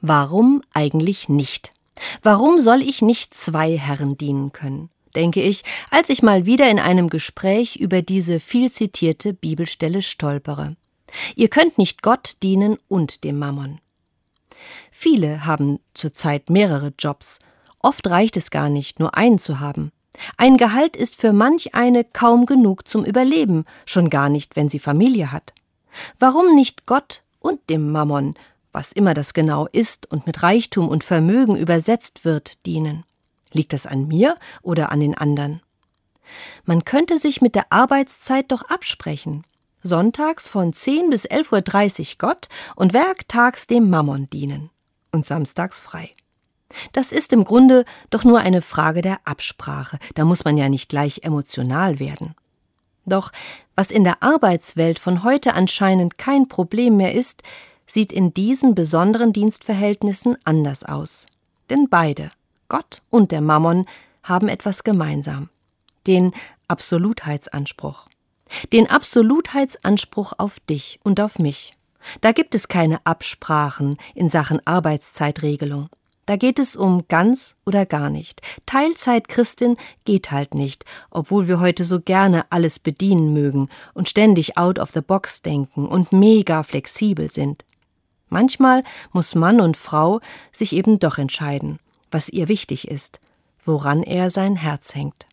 Warum eigentlich nicht? Warum soll ich nicht zwei Herren dienen können? denke ich, als ich mal wieder in einem Gespräch über diese viel zitierte Bibelstelle stolpere. Ihr könnt nicht Gott dienen und dem Mammon. Viele haben zurzeit mehrere Jobs. Oft reicht es gar nicht, nur einen zu haben. Ein Gehalt ist für manch eine kaum genug zum Überleben, schon gar nicht, wenn sie Familie hat. Warum nicht Gott und dem Mammon, was immer das genau ist und mit Reichtum und Vermögen übersetzt wird, dienen? Liegt das an mir oder an den anderen? Man könnte sich mit der Arbeitszeit doch absprechen. Sonntags von 10 bis 11.30 Uhr Gott und werktags dem Mammon dienen. Und samstags frei. Das ist im Grunde doch nur eine Frage der Absprache, da muss man ja nicht gleich emotional werden. Doch was in der Arbeitswelt von heute anscheinend kein Problem mehr ist, sieht in diesen besonderen Dienstverhältnissen anders aus. Denn beide, Gott und der Mammon, haben etwas gemeinsam. Den Absolutheitsanspruch. Den Absolutheitsanspruch auf dich und auf mich. Da gibt es keine Absprachen in Sachen Arbeitszeitregelung. Da geht es um ganz oder gar nicht. Teilzeit-Christin geht halt nicht, obwohl wir heute so gerne alles bedienen mögen und ständig out of the box denken und mega flexibel sind. Manchmal muss Mann und Frau sich eben doch entscheiden, was ihr wichtig ist, woran er sein Herz hängt.